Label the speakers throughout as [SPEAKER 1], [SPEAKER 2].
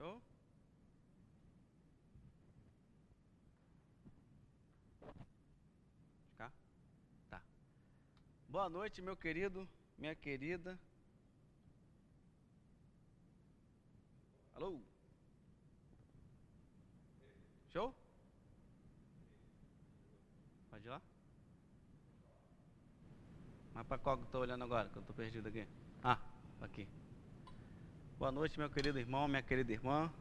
[SPEAKER 1] Show? Cá? Tá. Boa noite, meu querido, minha querida. Alô? Show? Pode ir lá? Mas para qual que eu estou olhando agora? Que eu estou perdido aqui. Ah, aqui. Boa noite, meu querido irmão, minha querida irmã.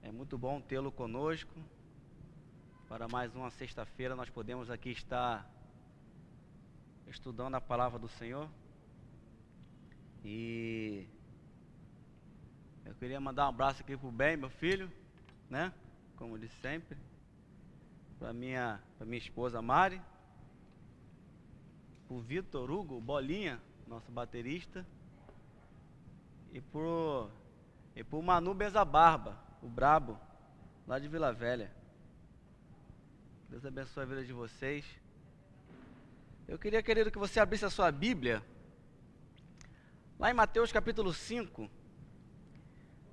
[SPEAKER 1] É muito bom tê-lo conosco. Para mais uma sexta-feira, nós podemos aqui estar estudando a palavra do Senhor. E eu queria mandar um abraço aqui pro bem, meu filho, né? Como de sempre. Para minha, para minha esposa Mari. Pro Vitor Hugo Bolinha, nosso baterista. E pro e pro Manu Barba, o brabo, lá de Vila Velha. Deus abençoe a vida de vocês. Eu queria, querido, que você abrisse a sua Bíblia. Lá em Mateus capítulo 5,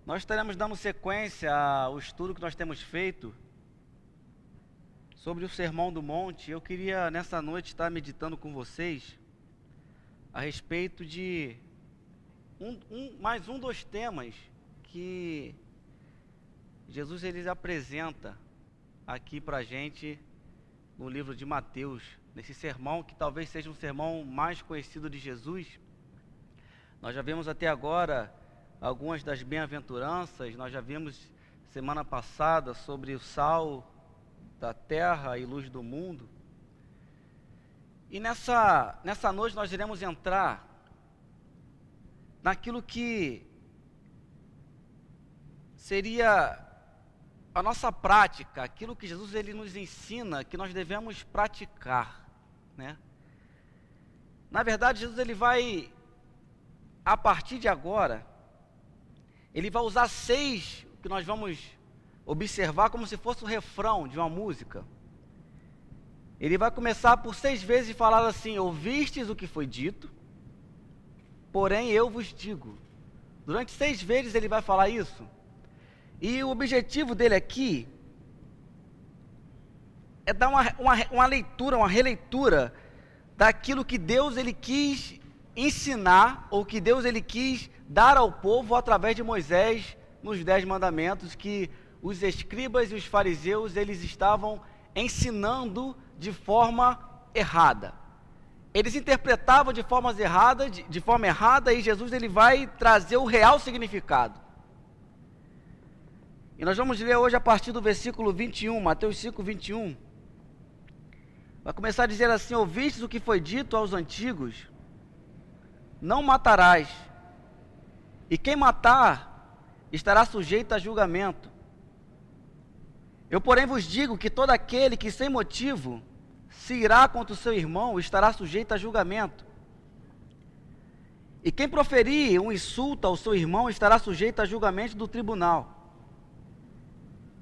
[SPEAKER 1] nós estaremos dando sequência ao estudo que nós temos feito sobre o Sermão do Monte. Eu queria nessa noite estar meditando com vocês a respeito de um, um, mais um dos temas que Jesus ele apresenta aqui para gente no livro de Mateus, nesse sermão que talvez seja um sermão mais conhecido de Jesus. Nós já vimos até agora algumas das bem-aventuranças, nós já vimos semana passada sobre o sal da terra e luz do mundo. E nessa, nessa noite nós iremos entrar naquilo que seria a nossa prática, aquilo que Jesus ele nos ensina que nós devemos praticar, né? Na verdade, Jesus ele vai a partir de agora ele vai usar seis que nós vamos observar como se fosse o refrão de uma música. Ele vai começar por seis vezes falar assim: Ouvistes o que foi dito, porém eu vos digo. Durante seis vezes ele vai falar isso. E o objetivo dele aqui é dar uma, uma, uma leitura, uma releitura daquilo que Deus ele quis ensinar, ou que Deus ele quis dar ao povo através de Moisés nos dez mandamentos que os escribas e os fariseus eles estavam ensinando de forma errada. Eles interpretavam de formas erradas, de, de forma errada, e Jesus ele vai trazer o real significado. E nós vamos ler hoje a partir do versículo 21, Mateus 5, 21. Vai começar a dizer assim: Ouvistes o que foi dito aos antigos: Não matarás, e quem matar estará sujeito a julgamento. Eu, porém, vos digo que todo aquele que sem motivo se irá contra o seu irmão estará sujeito a julgamento. E quem proferir um insulto ao seu irmão estará sujeito a julgamento do tribunal.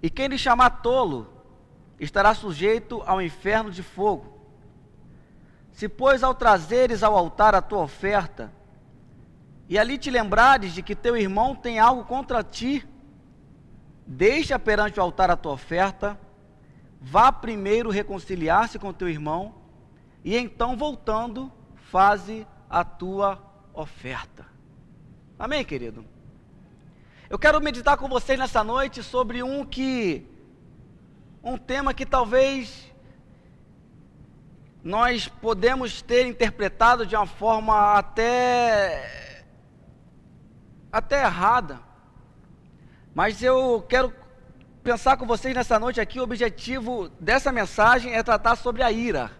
[SPEAKER 1] E quem lhe chamar tolo estará sujeito ao inferno de fogo. Se, pois, ao trazeres ao altar a tua oferta, e ali te lembrares de que teu irmão tem algo contra ti, deixa perante o altar a tua oferta, vá primeiro reconciliar-se com teu irmão, e então, voltando, faze a tua oferta. Amém, querido? Eu quero meditar com vocês nessa noite sobre um que um tema que talvez nós podemos ter interpretado de uma forma até até errada. Mas eu quero pensar com vocês nessa noite aqui, o objetivo dessa mensagem é tratar sobre a ira.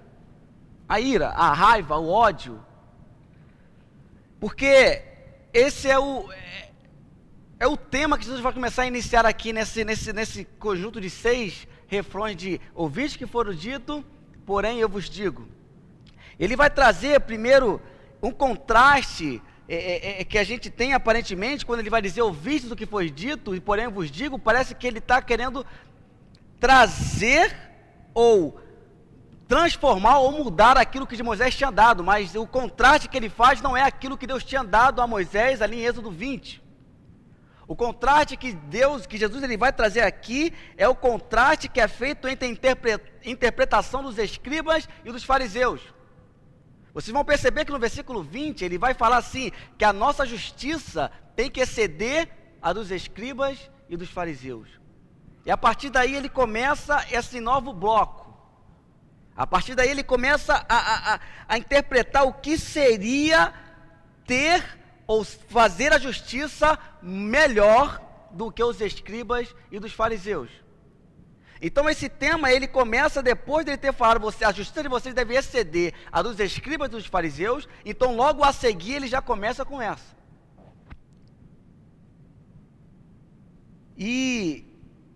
[SPEAKER 1] A ira, a raiva, o ódio. Porque esse é o é, é o tema que Jesus vai começar a iniciar aqui nesse, nesse, nesse conjunto de seis refrões de ouvintes que foram dito, porém eu vos digo. Ele vai trazer primeiro um contraste é, é, é, que a gente tem aparentemente, quando ele vai dizer ouvistes o que foi dito, e porém vos digo, parece que ele está querendo trazer ou transformar ou mudar aquilo que Moisés tinha dado, mas o contraste que ele faz não é aquilo que Deus tinha dado a Moisés ali em Êxodo 20. O contraste que Deus, que Jesus ele vai trazer aqui, é o contraste que é feito entre a interpretação dos escribas e dos fariseus. Vocês vão perceber que no versículo 20 ele vai falar assim: que a nossa justiça tem que exceder a dos escribas e dos fariseus. E a partir daí ele começa esse novo bloco. A partir daí ele começa a, a, a interpretar o que seria ter ou fazer a justiça melhor do que os escribas e dos fariseus. Então esse tema ele começa depois de ele ter falado você a justiça de vocês deve exceder a dos escribas dos fariseus. Então logo a seguir ele já começa com essa. E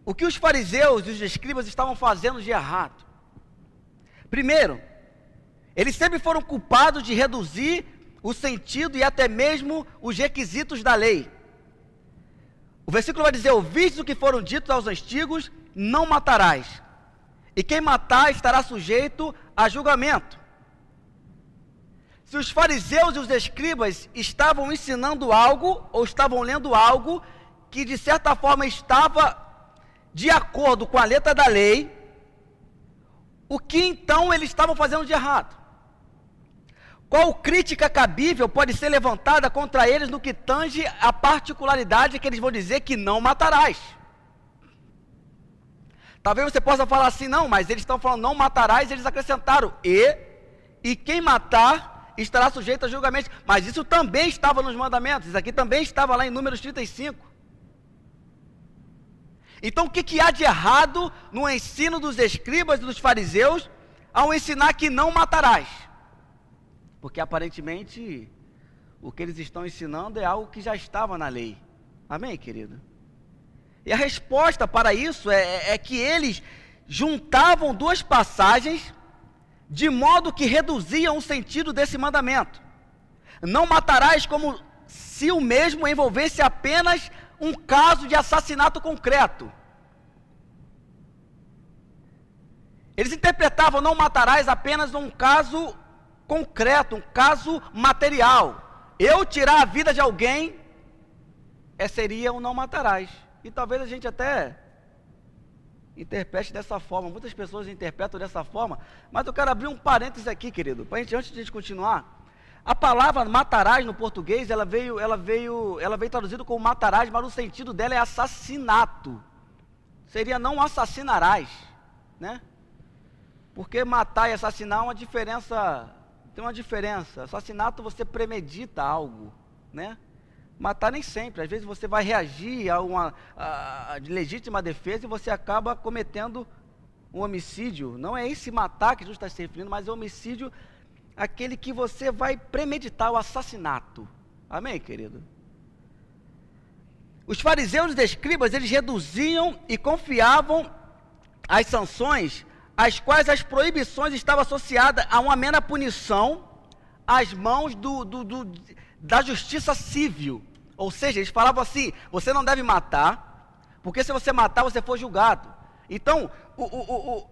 [SPEAKER 1] o que os fariseus e os escribas estavam fazendo de errado? Primeiro, eles sempre foram culpados de reduzir o sentido e até mesmo os requisitos da lei. O versículo vai dizer: Ouvistes o que foram ditos aos antigos, não matarás. E quem matar estará sujeito a julgamento. Se os fariseus e os escribas estavam ensinando algo, ou estavam lendo algo, que de certa forma estava de acordo com a letra da lei, o que então eles estavam fazendo de errado? Qual crítica cabível pode ser levantada contra eles no que tange a particularidade que eles vão dizer que não matarás? Talvez você possa falar assim, não, mas eles estão falando não matarás, eles acrescentaram e, e quem matar estará sujeito a julgamento. Mas isso também estava nos mandamentos, isso aqui também estava lá em Números 35. Então o que, que há de errado no ensino dos escribas e dos fariseus ao ensinar que não matarás? Porque aparentemente o que eles estão ensinando é algo que já estava na lei. Amém, querido? E a resposta para isso é, é, é que eles juntavam duas passagens de modo que reduziam o sentido desse mandamento. Não matarás como se o mesmo envolvesse apenas um caso de assassinato concreto. Eles interpretavam não matarás apenas um caso concreto, um caso material. Eu tirar a vida de alguém é, seria um não matarás. E talvez a gente até interprete dessa forma. Muitas pessoas interpretam dessa forma. Mas eu quero abrir um parênteses aqui, querido, para gente, antes de a gente continuar. A palavra matarás no português, ela veio, ela veio, ela veio traduzida como matarás, mas o sentido dela é assassinato. Seria não assassinarás, né? Porque matar e assassinar é uma diferença, tem uma diferença. Assassinato você premedita algo, né? Matar nem sempre. Às vezes você vai reagir a uma a, a legítima defesa e você acaba cometendo um homicídio. Não é esse matar que Jesus está se referindo, mas é homicídio aquele que você vai premeditar o assassinato. Amém, querido? Os fariseus e escribas, eles reduziam e confiavam as sanções, às quais as proibições estavam associadas a uma mera punição às mãos do, do, do, da justiça civil. Ou seja, eles falavam assim: você não deve matar, porque se você matar, você for julgado. Então, o, o, o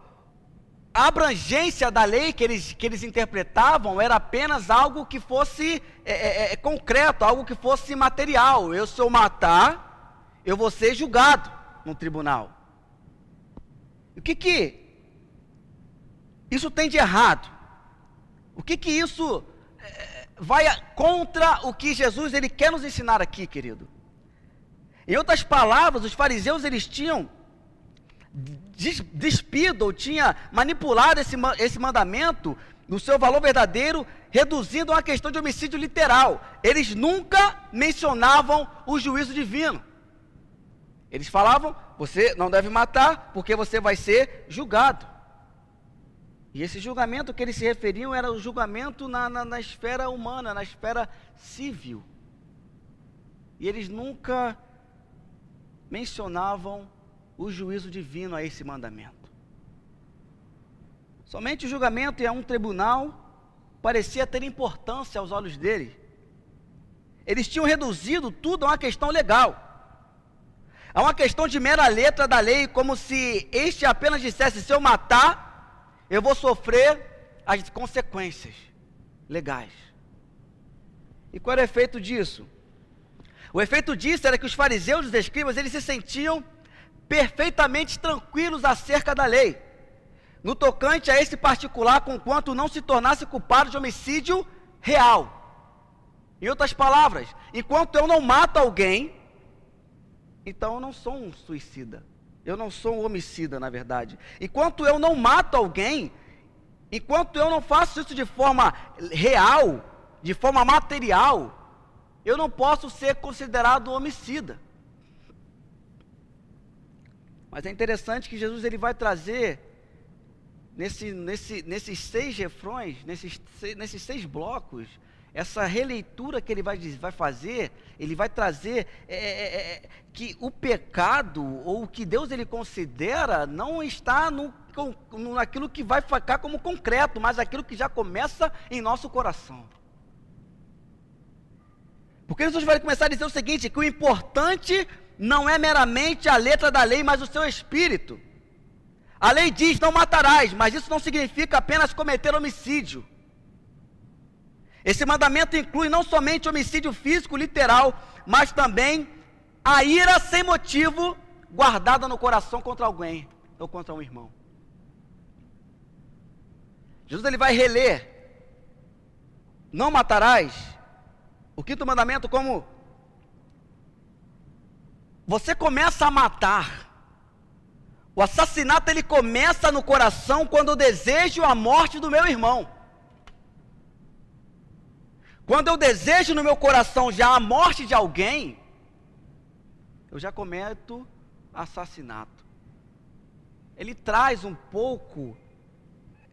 [SPEAKER 1] a abrangência da lei que eles, que eles interpretavam era apenas algo que fosse é, é, é, concreto, algo que fosse material. Eu, se eu matar, eu vou ser julgado no tribunal. O que que isso tem de errado? O que que isso vai contra o que Jesus ele quer nos ensinar aqui, querido? Em outras palavras, os fariseus eles tinham despido ou tinha manipulado esse, esse mandamento no seu valor verdadeiro, reduzindo a uma questão de homicídio literal. Eles nunca mencionavam o juízo divino. Eles falavam: você não deve matar, porque você vai ser julgado. E esse julgamento que eles se referiam era o julgamento na, na, na esfera humana, na esfera civil. E eles nunca mencionavam o juízo divino a esse mandamento. Somente o julgamento em um tribunal parecia ter importância aos olhos dele. Eles tinham reduzido tudo a uma questão legal, a uma questão de mera letra da lei, como se este apenas dissesse: se eu matar, eu vou sofrer as consequências legais. E qual era o efeito disso? O efeito disso era que os fariseus e os escribas, eles se sentiam perfeitamente tranquilos acerca da lei, no tocante a esse particular, conquanto não se tornasse culpado de homicídio real. Em outras palavras, enquanto eu não mato alguém, então eu não sou um suicida. Eu não sou um homicida, na verdade. Enquanto eu não mato alguém, enquanto eu não faço isso de forma real, de forma material, eu não posso ser considerado homicida. Mas é interessante que Jesus ele vai trazer nesse, nesse, nesses seis refrões, nesses, nesses seis blocos, essa releitura que ele vai, vai fazer, ele vai trazer é é, é, é, que o pecado, ou o que Deus ele considera, não está no, no, naquilo que vai ficar como concreto, mas aquilo que já começa em nosso coração. Porque Jesus vai começar a dizer o seguinte: que o importante não é meramente a letra da lei, mas o seu espírito. A lei diz: não matarás, mas isso não significa apenas cometer homicídio. Esse mandamento inclui não somente homicídio físico, literal, mas também a ira sem motivo guardada no coração contra alguém ou contra um irmão. Jesus ele vai reler: Não matarás. O quinto mandamento, como você começa a matar. O assassinato ele começa no coração quando eu desejo a morte do meu irmão. Quando eu desejo no meu coração já a morte de alguém, eu já cometo assassinato. Ele traz um pouco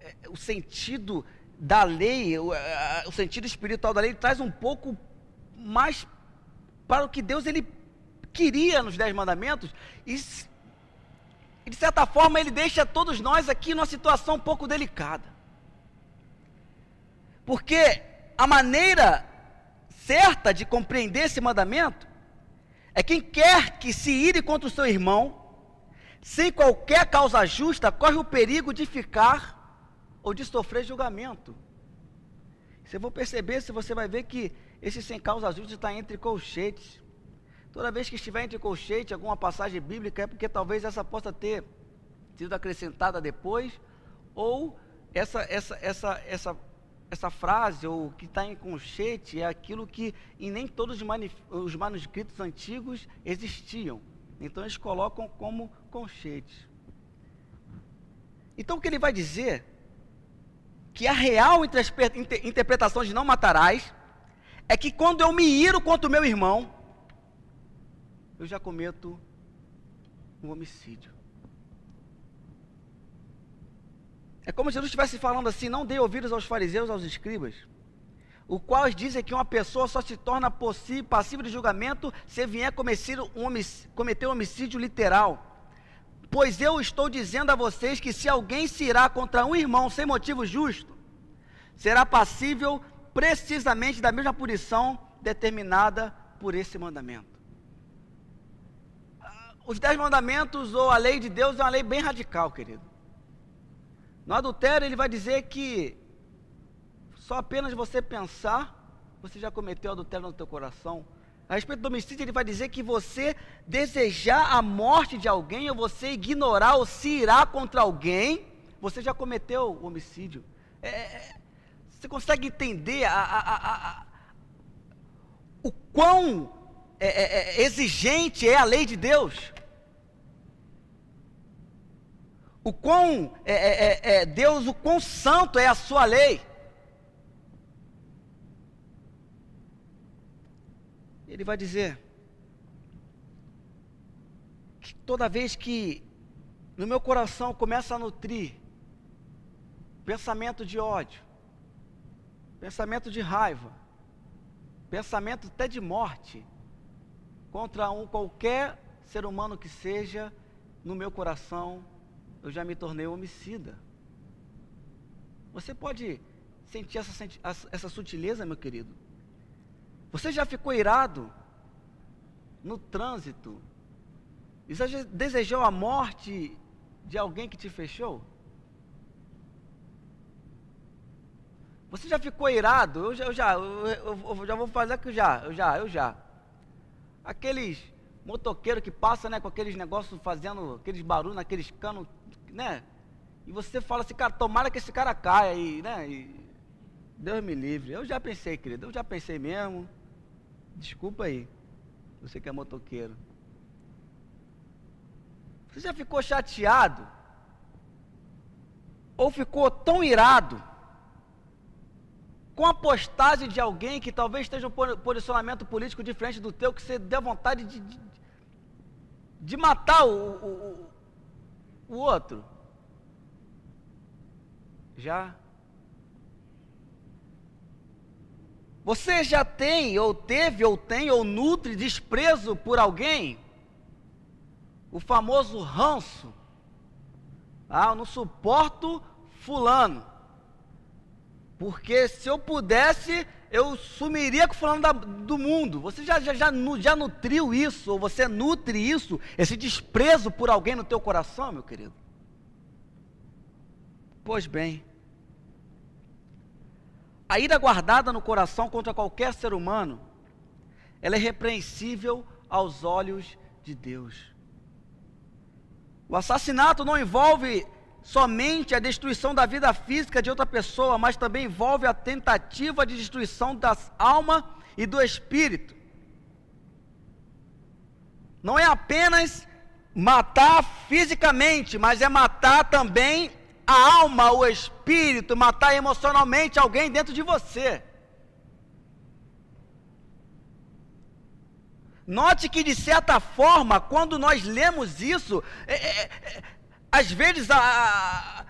[SPEAKER 1] é, o sentido da lei, o, o sentido espiritual da lei, ele traz um pouco mais para o que Deus ele queria nos Dez Mandamentos, e, e de certa forma ele deixa todos nós aqui numa situação um pouco delicada. Porque a maneira certa de compreender esse mandamento é quem quer que se ire contra o seu irmão, sem qualquer causa justa, corre o perigo de ficar ou de sofrer julgamento. Você vai perceber, se você vai ver que esse sem causa justa está entre colchetes. Toda vez que estiver entre colchete, alguma passagem bíblica, é porque talvez essa possa ter sido acrescentada depois, ou essa, essa, essa, essa essa frase, ou que está em conchete, é aquilo que em nem todos os manuscritos antigos existiam. Então eles colocam como conchete. Então o que ele vai dizer? Que a real interpretação de não matarás é que quando eu me iro contra o meu irmão, eu já cometo um homicídio. É como se Jesus estivesse falando assim: não dê ouvidos aos fariseus, aos escribas, o qual dizem que uma pessoa só se torna passiva de julgamento se vier cometer um, homicídio, cometer um homicídio literal. Pois eu estou dizendo a vocês que se alguém se irá contra um irmão sem motivo justo, será passível precisamente da mesma punição determinada por esse mandamento. Ah, os dez mandamentos ou a lei de Deus é uma lei bem radical, querido. No adultério, ele vai dizer que só apenas você pensar, você já cometeu adultério no teu coração. A respeito do homicídio, ele vai dizer que você desejar a morte de alguém, ou você ignorar ou se irá contra alguém, você já cometeu o homicídio. É, é você consegue entender a, a, a, o quão é, é, é, exigente é a lei de Deus? O quão é, é, é, é, Deus, o quão santo é a sua lei. Ele vai dizer que toda vez que no meu coração começa a nutrir pensamento de ódio, pensamento de raiva, pensamento até de morte contra um qualquer ser humano que seja, no meu coração eu já me tornei homicida. Você pode sentir essa, essa sutileza, meu querido? Você já ficou irado no trânsito? E já desejou a morte de alguém que te fechou? Você já ficou irado? Eu já, eu já, eu, eu já vou fazer que já, eu já, eu já. aqueles motoqueiros que passam, né, com aqueles negócios fazendo aqueles barulhos naqueles canos, né? E você fala assim, cara, tomara que esse cara caia aí, né? E Deus me livre. Eu já pensei, querido, eu já pensei mesmo. Desculpa aí, você que é motoqueiro. Você já ficou chateado? Ou ficou tão irado com a postagem de alguém que talvez esteja um posicionamento político diferente do teu, que você dê vontade de, de, de matar o, o, o outro? Já? Você já tem, ou teve, ou tem, ou nutre desprezo por alguém? O famoso ranço. Ah, eu não suporto fulano. Porque se eu pudesse, eu sumiria com fulano da, do mundo. Você já, já, já, já nutriu isso, ou você nutre isso, esse desprezo por alguém no teu coração, meu querido? Pois bem, a ira guardada no coração contra qualquer ser humano, ela é repreensível aos olhos de Deus. O assassinato não envolve somente a destruição da vida física de outra pessoa, mas também envolve a tentativa de destruição da alma e do espírito. Não é apenas matar fisicamente, mas é matar também a alma, o espírito, matar emocionalmente alguém dentro de você. Note que, de certa forma, quando nós lemos isso, é, é, é, às vezes a, a,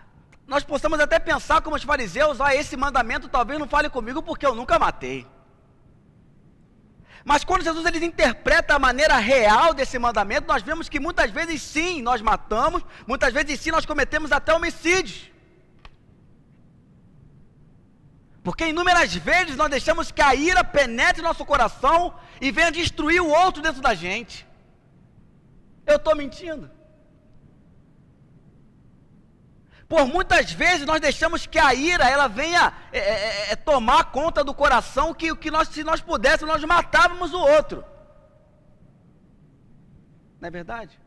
[SPEAKER 1] nós possamos até pensar como os fariseus, ah, esse mandamento talvez não fale comigo porque eu nunca matei. Mas quando Jesus ele interpreta a maneira real desse mandamento, nós vemos que muitas vezes sim nós matamos, muitas vezes sim nós cometemos até homicídios. Porque inúmeras vezes nós deixamos que a ira penetre nosso coração e venha destruir o outro dentro da gente. Eu estou mentindo. Por muitas vezes nós deixamos que a ira ela venha é, é, é, é tomar conta do coração que, que nós, se nós pudéssemos, nós matávamos o outro. Não é verdade?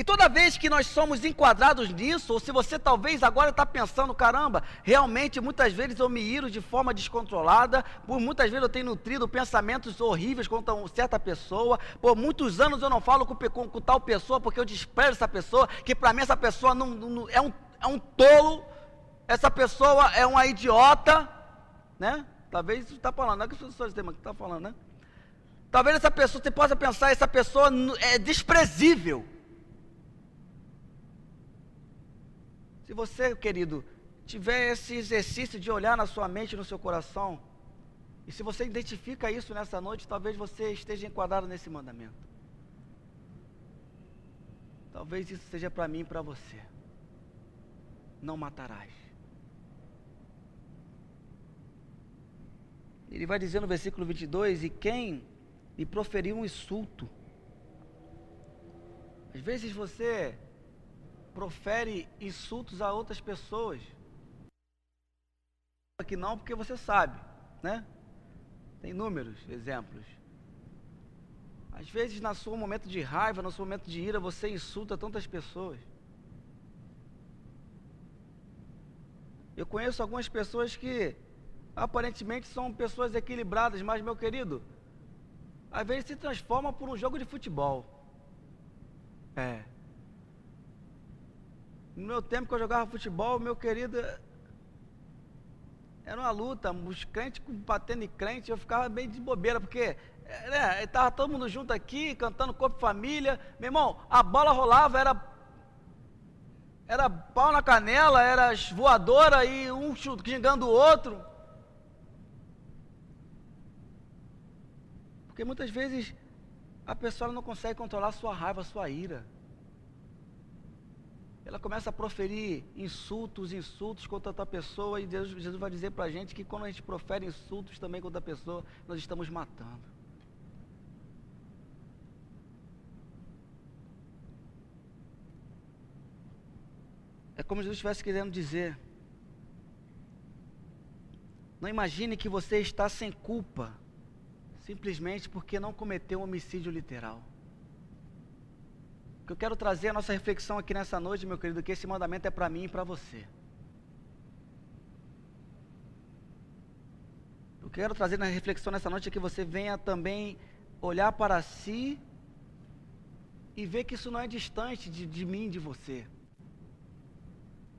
[SPEAKER 1] E toda vez que nós somos enquadrados nisso, ou se você talvez agora está pensando, caramba, realmente muitas vezes eu me iro de forma descontrolada, por muitas vezes eu tenho nutrido pensamentos horríveis contra uma certa pessoa, por muitos anos eu não falo com, com, com tal pessoa porque eu desprezo essa pessoa, que para mim essa pessoa não, não, é, um, é um tolo, essa pessoa é uma idiota, né? Talvez isso está falando, não é que as pessoas têm, que está falando, né? Talvez essa pessoa, você possa pensar, essa pessoa é desprezível. Se você, querido, tiver esse exercício de olhar na sua mente, no seu coração, e se você identifica isso nessa noite, talvez você esteja enquadrado nesse mandamento. Talvez isso seja para mim e para você. Não matarás. Ele vai dizer no versículo 22: E quem lhe proferiu um insulto? Às vezes você profere insultos a outras pessoas. Aqui não, porque você sabe, né? Tem números, exemplos. Às vezes, no seu momento de raiva, no seu momento de ira, você insulta tantas pessoas. Eu conheço algumas pessoas que aparentemente são pessoas equilibradas, mas, meu querido, às vezes se transforma por um jogo de futebol. É. No meu tempo que eu jogava futebol, meu querido, era uma luta, os crentes batendo em crente, eu ficava bem de bobeira, porque né, estava todo mundo junto aqui, cantando Corpo Família. Meu irmão, a bola rolava, era era pau na canela, era voadora e um xingando o outro. Porque muitas vezes a pessoa não consegue controlar sua raiva, sua ira ela começa a proferir insultos, insultos contra outra pessoa, e Deus, Jesus vai dizer para a gente que quando a gente profere insultos também contra a pessoa, nós estamos matando. É como Jesus estivesse querendo dizer: não imagine que você está sem culpa simplesmente porque não cometeu um homicídio literal. Que eu quero trazer a nossa reflexão aqui nessa noite, meu querido, que esse mandamento é para mim e para você. Eu quero trazer na reflexão nessa noite é que você venha também olhar para si e ver que isso não é distante de, de mim, de você.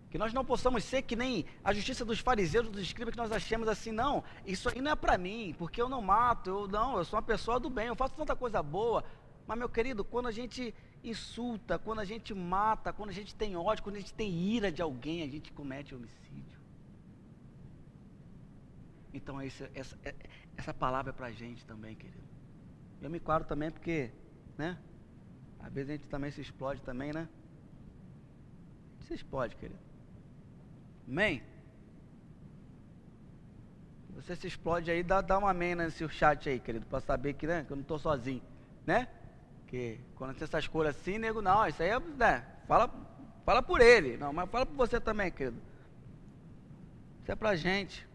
[SPEAKER 1] Que nós não possamos ser que nem a justiça dos fariseus, dos escribas, que nós achemos assim, não, isso aí não é para mim, porque eu não mato, eu não, eu sou uma pessoa do bem, eu faço tanta coisa boa. Mas, meu querido, quando a gente insulta, quando a gente mata, quando a gente tem ódio, quando a gente tem ira de alguém, a gente comete homicídio. Então, essa, essa, essa palavra é para a gente também, querido. Eu me quadro também porque, né? Às vezes a gente também se explode também, né? Se explode, querido. Amém? Você se explode aí, dá, dá uma amém nesse chat aí, querido, para saber que, né, que eu não estou sozinho, né? Que quando tem essas cores assim, nego, não, isso aí é, né, fala, fala por ele, não, mas fala por você também, querido. Isso é pra gente.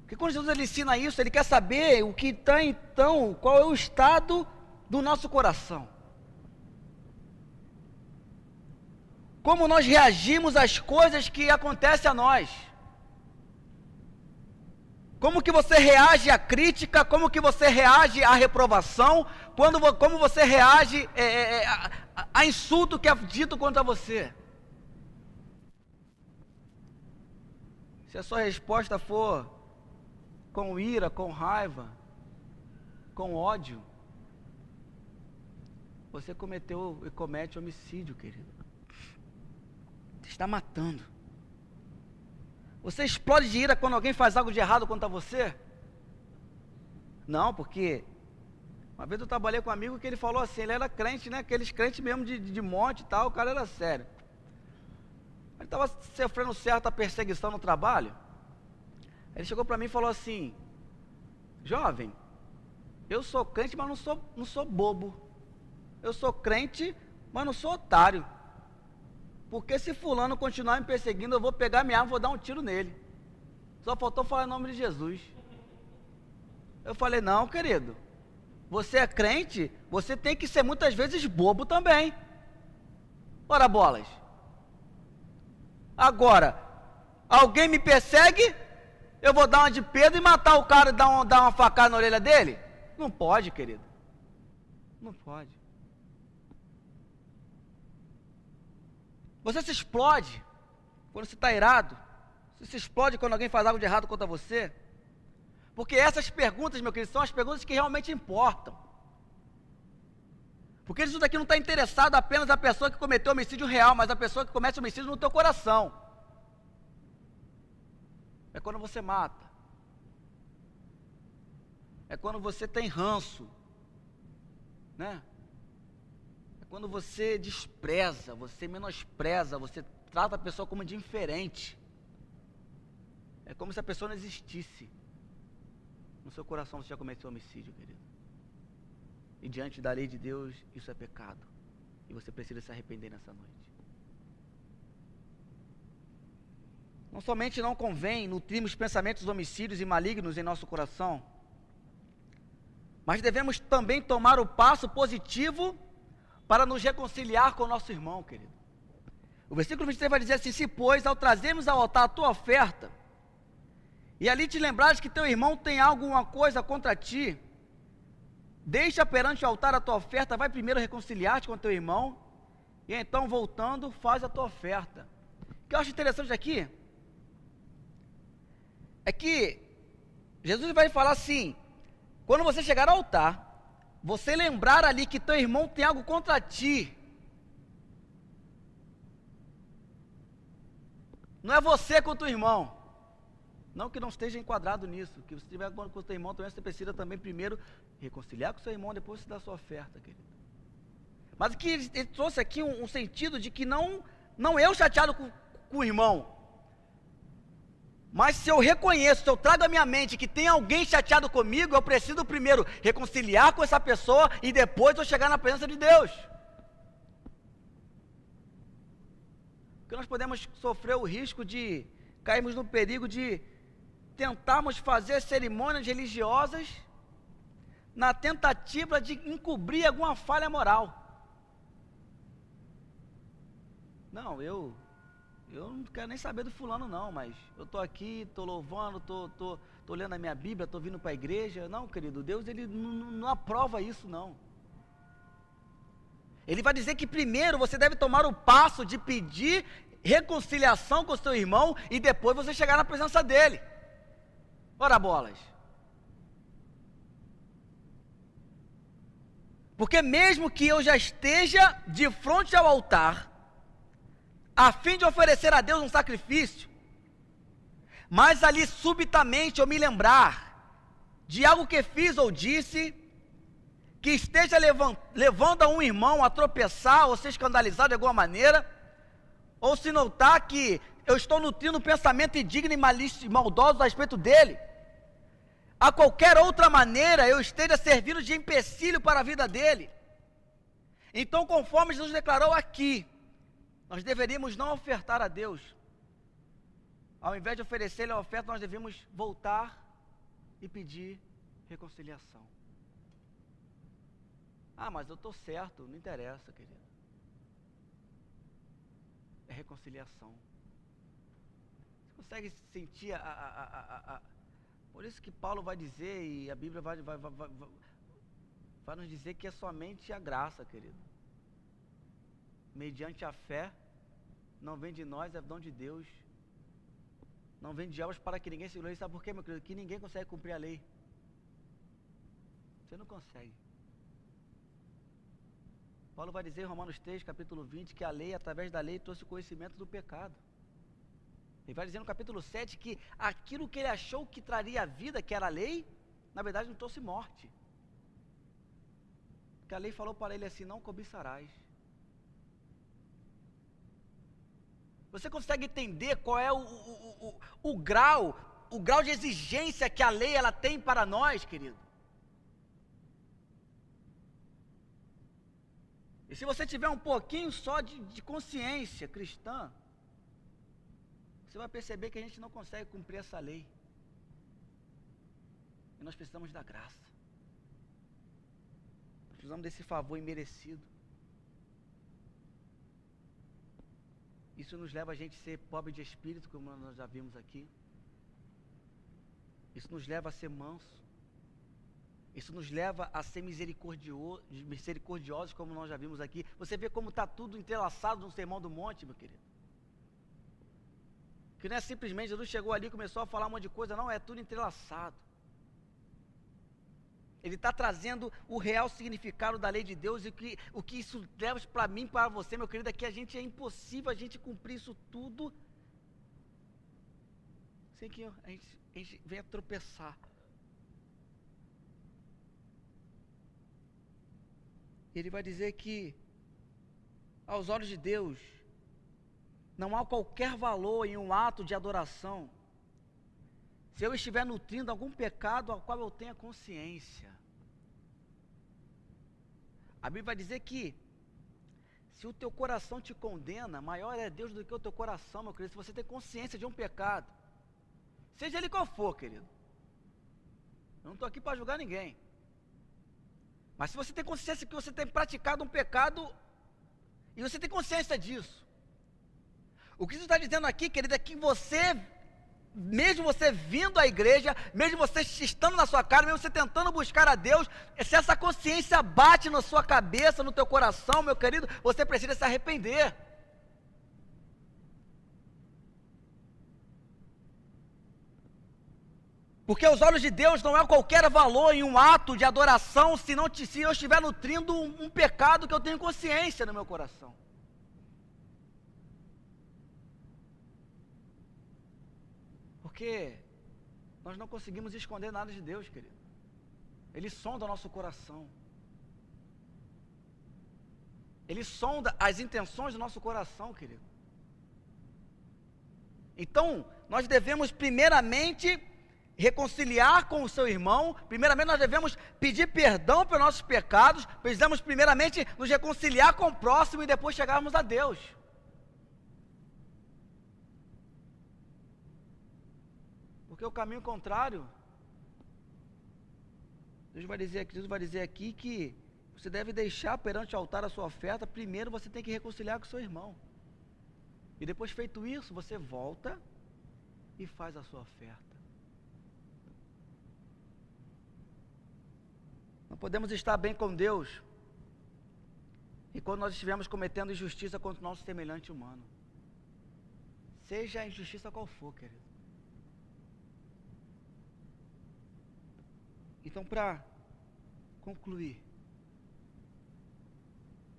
[SPEAKER 1] Porque quando Jesus ele ensina isso, ele quer saber o que está então, qual é o estado do nosso coração. como nós reagimos às coisas que acontecem a nós. Como que você reage à crítica, como que você reage à reprovação, quando, como você reage é, é, é, a, a insulto que é dito contra você. Se a sua resposta for com ira, com raiva, com ódio, você cometeu e comete homicídio, querido está matando. Você explode de ira quando alguém faz algo de errado contra você? Não, porque uma vez eu trabalhei com um amigo que ele falou assim, ele era crente, né? Aqueles crentes mesmo de, de monte e tal, o cara era sério. Ele estava sofrendo certa perseguição no trabalho. Ele chegou para mim e falou assim: Jovem, eu sou crente, mas não sou, não sou bobo. Eu sou crente, mas não sou otário. Porque se fulano continuar me perseguindo, eu vou pegar minha arma e vou dar um tiro nele. Só faltou falar em nome de Jesus. Eu falei, não, querido. Você é crente, você tem que ser muitas vezes bobo também. Ora bolas. Agora, alguém me persegue, eu vou dar uma de Pedro e matar o cara e dar, dar uma facada na orelha dele? Não pode, querido. Não pode. Você se explode quando você está irado. Você se explode quando alguém faz algo de errado contra você. Porque essas perguntas, meu querido, são as perguntas que realmente importam. Porque isso daqui não está interessado apenas a pessoa que cometeu homicídio real, mas a pessoa que comete homicídio no teu coração. É quando você mata. É quando você tem ranço. Né? Quando você despreza, você menospreza, você trata a pessoa como indiferente. É como se a pessoa não existisse. No seu coração você já cometeu homicídio, querido. E diante da lei de Deus, isso é pecado. E você precisa se arrepender nessa noite. Não somente não convém nutrirmos pensamentos homicídios e malignos em nosso coração, mas devemos também tomar o passo positivo para nos reconciliar com o nosso irmão, querido. O versículo 23 vai dizer assim: Se, pois, ao trazermos ao altar a tua oferta, e ali te lembrares que teu irmão tem alguma coisa contra ti, deixa perante o altar a tua oferta, vai primeiro reconciliar-te com teu irmão, e então, voltando, faz a tua oferta. O que eu acho interessante aqui é que Jesus vai falar assim: quando você chegar ao altar, você lembrar ali que teu irmão tem algo contra ti. Não é você contra o irmão. Não que não esteja enquadrado nisso. Que você tiver algo com o teu irmão, também você precisa também primeiro reconciliar com o seu irmão, depois dá a sua oferta, querido. Mas aqui ele, ele trouxe aqui um, um, sentido de que não, não eu chateado com, com o irmão, mas se eu reconheço, se eu trago à minha mente que tem alguém chateado comigo, eu preciso primeiro reconciliar com essa pessoa e depois eu chegar na presença de Deus. Porque nós podemos sofrer o risco de cairmos no perigo de tentarmos fazer cerimônias religiosas na tentativa de encobrir alguma falha moral. Não, eu eu não quero nem saber do fulano não, mas eu estou aqui, estou louvando, tô, tô, tô lendo a minha Bíblia, estou vindo para a igreja. Não, querido, Deus ele não aprova isso não. Ele vai dizer que primeiro você deve tomar o passo de pedir reconciliação com o seu irmão e depois você chegar na presença dele. Ora bolas. Porque mesmo que eu já esteja de frente ao altar, a fim de oferecer a Deus um sacrifício, mas ali subitamente eu me lembrar de algo que fiz ou disse, que esteja levando, a um irmão a tropeçar ou ser escandalizado de alguma maneira, ou se notar que eu estou nutrindo um pensamento indigno e maldoso a respeito dele, a qualquer outra maneira eu esteja servindo de empecilho para a vida dele. Então, conforme Jesus declarou aqui, nós deveríamos não ofertar a Deus. Ao invés de oferecer-lhe a oferta, nós devemos voltar e pedir reconciliação. Ah, mas eu estou certo, não interessa, querido. É reconciliação. Você consegue sentir a, a, a, a, Por isso que Paulo vai dizer, e a Bíblia vai, vai, vai, vai, vai nos dizer que é somente a graça, querido mediante a fé, não vem de nós, é dom de Deus. Não vem de obras para que ninguém se glorie. Sabe por quê, meu querido? Que ninguém consegue cumprir a lei. Você não consegue. Paulo vai dizer em Romanos 3, capítulo 20, que a lei, através da lei, trouxe o conhecimento do pecado. Ele vai dizer no capítulo 7 que aquilo que ele achou que traria a vida, que era a lei, na verdade não trouxe morte. Porque a lei falou para ele assim: não cobiçarás. Você consegue entender qual é o, o, o, o grau, o grau de exigência que a lei ela tem para nós, querido? E se você tiver um pouquinho só de, de consciência cristã, você vai perceber que a gente não consegue cumprir essa lei. E nós precisamos da graça. Nós precisamos desse favor imerecido. Isso nos leva a gente a ser pobre de espírito, como nós já vimos aqui. Isso nos leva a ser manso. Isso nos leva a ser misericordioso, misericordiosos, como nós já vimos aqui. Você vê como está tudo entrelaçado no sermão do monte, meu querido. Que não é simplesmente Jesus chegou ali e começou a falar um monte de coisa, não, é tudo entrelaçado. Ele está trazendo o real significado da lei de Deus e o que, o que isso leva para mim, para você, meu querido, é que a gente é impossível a gente cumprir isso tudo sem que a gente, a gente venha tropeçar. Ele vai dizer que, aos olhos de Deus, não há qualquer valor em um ato de adoração se eu estiver nutrindo algum pecado ao qual eu tenha consciência. A Bíblia vai dizer que se o teu coração te condena, maior é Deus do que o teu coração, meu querido. Se você tem consciência de um pecado, seja ele qual for, querido. Eu não estou aqui para julgar ninguém. Mas se você tem consciência que você tem praticado um pecado, e você tem consciência disso, o que Jesus está dizendo aqui, querido, é que você mesmo você vindo à igreja, mesmo você estando na sua casa, mesmo você tentando buscar a Deus, se essa consciência bate na sua cabeça, no teu coração, meu querido, você precisa se arrepender. Porque aos olhos de Deus não há qualquer valor em um ato de adoração se, não, se eu estiver nutrindo um, um pecado que eu tenho consciência no meu coração. Porque nós não conseguimos esconder nada de Deus, querido. Ele sonda o nosso coração. Ele sonda as intenções do nosso coração, querido. Então, nós devemos primeiramente reconciliar com o seu irmão, primeiramente nós devemos pedir perdão pelos nossos pecados, precisamos primeiramente nos reconciliar com o próximo e depois chegarmos a Deus. Porque o caminho contrário, Deus vai dizer aqui, Deus vai dizer aqui que você deve deixar perante o altar a sua oferta, primeiro você tem que reconciliar com seu irmão. E depois feito isso, você volta e faz a sua oferta. Não podemos estar bem com Deus e quando nós estivermos cometendo injustiça contra o nosso semelhante humano. Seja a injustiça qual for, querido. Então, para concluir,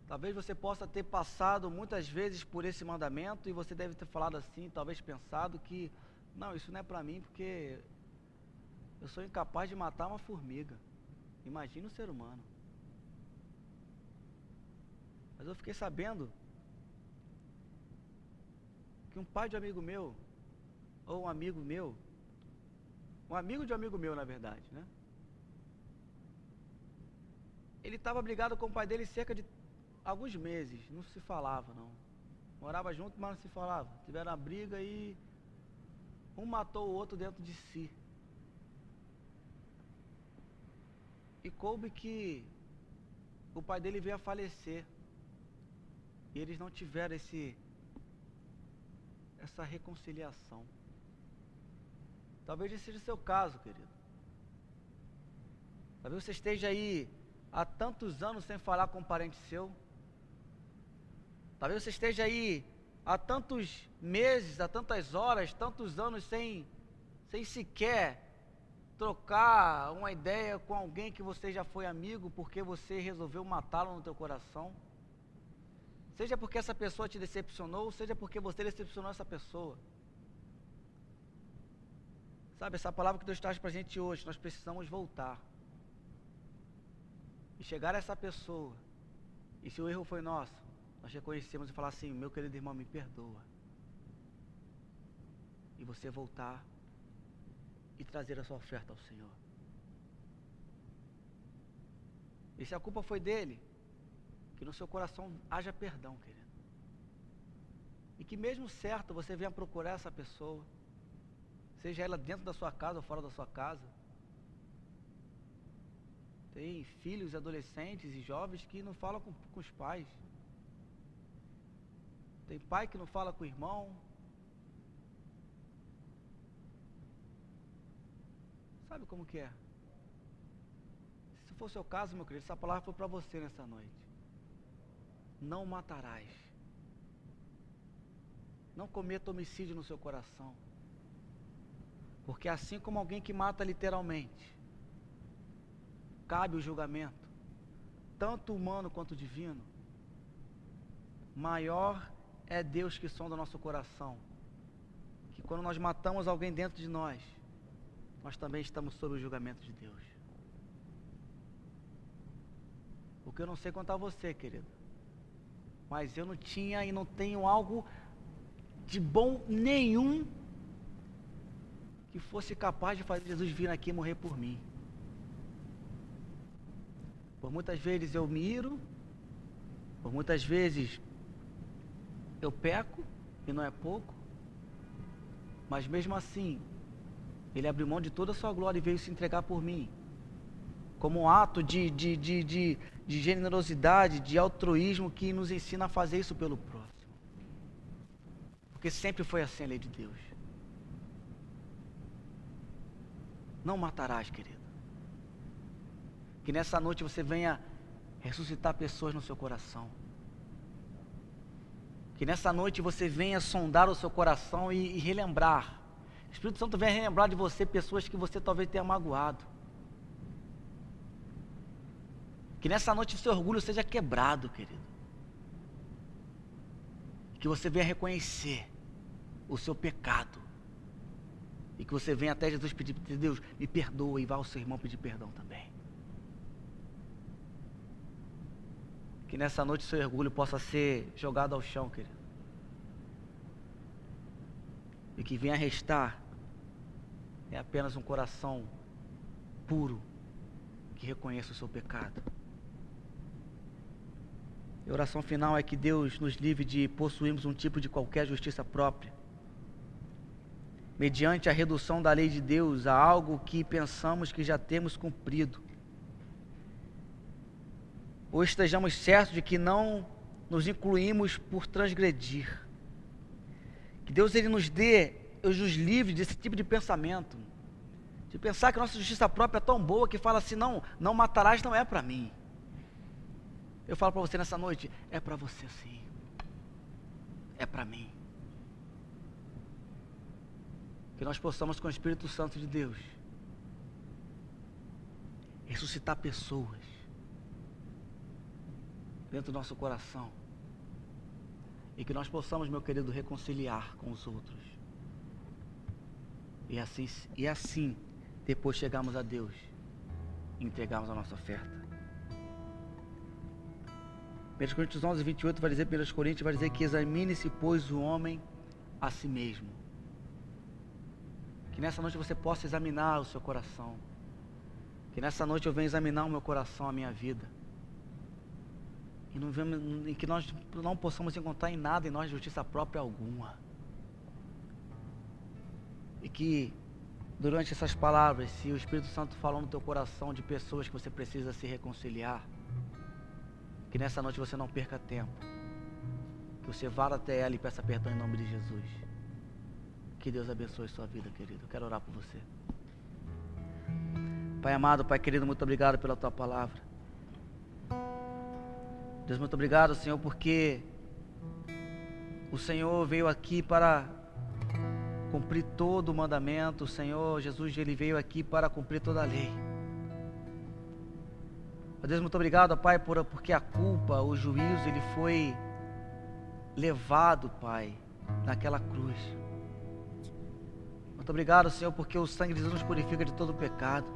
[SPEAKER 1] talvez você possa ter passado muitas vezes por esse mandamento e você deve ter falado assim, talvez pensado que, não, isso não é para mim porque eu sou incapaz de matar uma formiga. Imagina o ser humano. Mas eu fiquei sabendo que um pai de amigo meu, ou um amigo meu, um amigo de amigo meu, na verdade, né? Ele estava brigado com o pai dele cerca de alguns meses, não se falava não. Morava junto, mas não se falava. Tiveram uma briga e um matou o outro dentro de si. E coube que o pai dele veio a falecer. E eles não tiveram esse essa reconciliação. Talvez esse seja o seu caso, querido. Talvez você esteja aí há tantos anos sem falar com um parente seu. Talvez você esteja aí há tantos meses, há tantas horas, tantos anos sem, sem sequer trocar uma ideia com alguém que você já foi amigo porque você resolveu matá-lo no teu coração. Seja porque essa pessoa te decepcionou, seja porque você decepcionou essa pessoa. Sabe, essa palavra que Deus traz para a gente hoje, nós precisamos voltar. E chegar a essa pessoa, e se o erro foi nosso, nós reconhecemos e falar assim, meu querido irmão, me perdoa. E você voltar e trazer a sua oferta ao Senhor. E se a culpa foi dele, que no seu coração haja perdão, querido. E que mesmo certo você venha procurar essa pessoa, seja ela dentro da sua casa ou fora da sua casa. Tem filhos, adolescentes e jovens que não falam com, com os pais. Tem pai que não fala com o irmão. Sabe como que é? Se for seu caso, meu querido, essa palavra foi para você nessa noite não matarás. Não cometa homicídio no seu coração. Porque assim como alguém que mata literalmente, cabe o julgamento, tanto humano quanto divino, maior é Deus que sonda o nosso coração. Que quando nós matamos alguém dentro de nós, nós também estamos sob o julgamento de Deus. Porque eu não sei quanto a você, querido mas eu não tinha e não tenho algo de bom nenhum que fosse capaz de fazer Jesus vir aqui morrer por mim. Por muitas vezes eu miro, por muitas vezes eu peco, e não é pouco, mas mesmo assim, ele abriu mão de toda a sua glória e veio se entregar por mim como um ato de, de, de, de, de generosidade, de altruísmo que nos ensina a fazer isso pelo próximo. Porque sempre foi assim a lei de Deus. Não matarás, querido. Que nessa noite você venha ressuscitar pessoas no seu coração. Que nessa noite você venha sondar o seu coração e, e relembrar. O Espírito Santo venha relembrar de você pessoas que você talvez tenha magoado Que nessa noite o seu orgulho seja quebrado, querido. Que você venha reconhecer o seu pecado. E que você venha até Jesus pedir, Deus, me perdoa e vá ao seu irmão pedir perdão também. Que nessa noite seu orgulho possa ser jogado ao chão, querido. E que venha restar é apenas um coração puro que reconheça o seu pecado. E a oração final é que Deus nos livre de possuirmos um tipo de qualquer justiça própria. mediante a redução da lei de Deus a algo que pensamos que já temos cumprido. Ou estejamos certos de que não nos incluímos por transgredir. Que Deus ele nos dê, nos livre desse tipo de pensamento. De pensar que nossa justiça própria é tão boa que fala assim: não, não matarás não é para mim. Eu falo para você nessa noite: é para você sim. É para mim. Que nós possamos, com o Espírito Santo de Deus, ressuscitar pessoas dentro do nosso coração. E que nós possamos, meu querido, reconciliar com os outros. E assim, e assim depois chegarmos a Deus e entregarmos a nossa oferta. 1 Coríntios 11, 28 vai dizer, 1 Coríntios vai dizer que examine-se, pois, o homem a si mesmo. Que nessa noite você possa examinar o seu coração. Que nessa noite eu venha examinar o meu coração, a minha vida. E, não, e que nós não possamos encontrar em nada em nós justiça própria alguma. E que durante essas palavras, se o Espírito Santo falou no teu coração de pessoas que você precisa se reconciliar, que nessa noite você não perca tempo. Que você vá até ela e peça perdão em nome de Jesus. Que Deus abençoe sua vida, querido. Eu quero orar por você. Pai amado, Pai querido, muito obrigado pela tua palavra. Deus, muito obrigado, Senhor, porque o Senhor veio aqui para cumprir todo o mandamento. O Senhor Jesus, ele veio aqui para cumprir toda a lei. Deus, muito obrigado, Pai, por, porque a culpa, o juízo, ele foi levado, Pai, naquela cruz. Muito obrigado, Senhor, porque o sangue de Jesus nos purifica de todo pecado.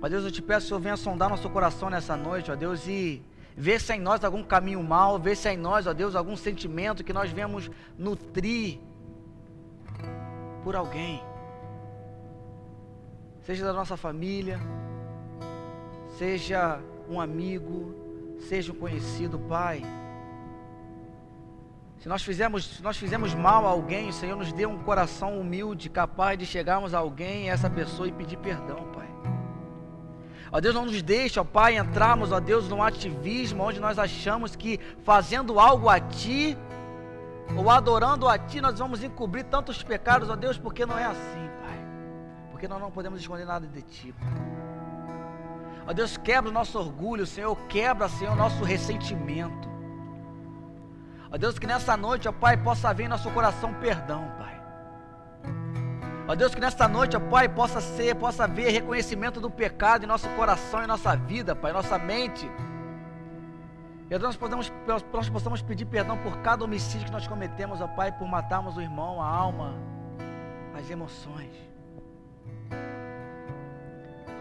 [SPEAKER 1] Ó Deus, eu te peço, Senhor, venha sondar nosso coração nessa noite, ó Deus, e ver se há em nós algum caminho mal, ver se há em nós, ó Deus, algum sentimento que nós venhamos nutrir por alguém. Seja da nossa família, seja um amigo, seja um conhecido, Pai. Se nós fizemos, se nós fizemos mal a alguém, o Senhor nos dê um coração humilde, capaz de chegarmos a alguém, a essa pessoa e pedir perdão, Pai. Ó Deus, não nos deixe, ó Pai, entrarmos, ó Deus, num ativismo onde nós achamos que fazendo algo a Ti, ou adorando a Ti, nós vamos encobrir tantos pecados, ó Deus, porque não é assim, Pai. Porque nós não podemos esconder nada de Ti, Pai. Ó Deus, quebra o nosso orgulho, Senhor, quebra, Senhor, o nosso ressentimento. Ó Deus, que nessa noite, ó Pai, possa haver em nosso coração perdão, Pai. Ó Deus, que nesta noite, ó Pai, possa ser, possa haver reconhecimento do pecado em nosso coração, em nossa vida, Pai, em nossa mente. E Deus, nós, podemos, nós possamos pedir perdão por cada homicídio que nós cometemos, ó Pai, por matarmos o irmão, a alma, as emoções.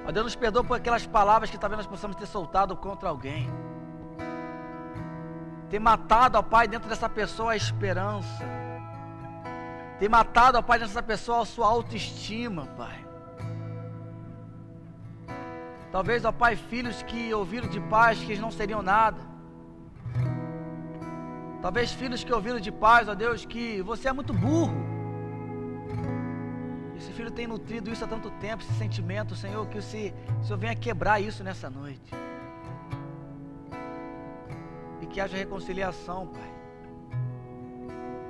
[SPEAKER 1] Ó Deus, nos perdoa por aquelas palavras que talvez nós possamos ter soltado contra alguém. Ter matado, ó Pai, dentro dessa pessoa a esperança. Ter matado, ó Pai, dessa pessoa a sua autoestima, Pai. Talvez, ó Pai, filhos que ouviram de paz que eles não seriam nada. Talvez filhos que ouviram de paz, ó Deus, que você é muito burro. Esse filho tem nutrido isso há tanto tempo, esse sentimento, Senhor, que o Senhor venha quebrar isso nessa noite. E que haja reconciliação, Pai.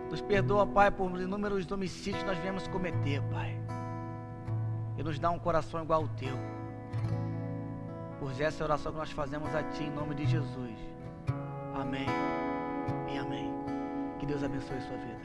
[SPEAKER 1] Nos perdoa, Pai, por inúmeros homicídios que nós viemos cometer, Pai. E nos dá um coração igual ao teu. Por essa oração que nós fazemos a Ti, em nome de Jesus. Amém e amém. Que Deus abençoe a sua vida.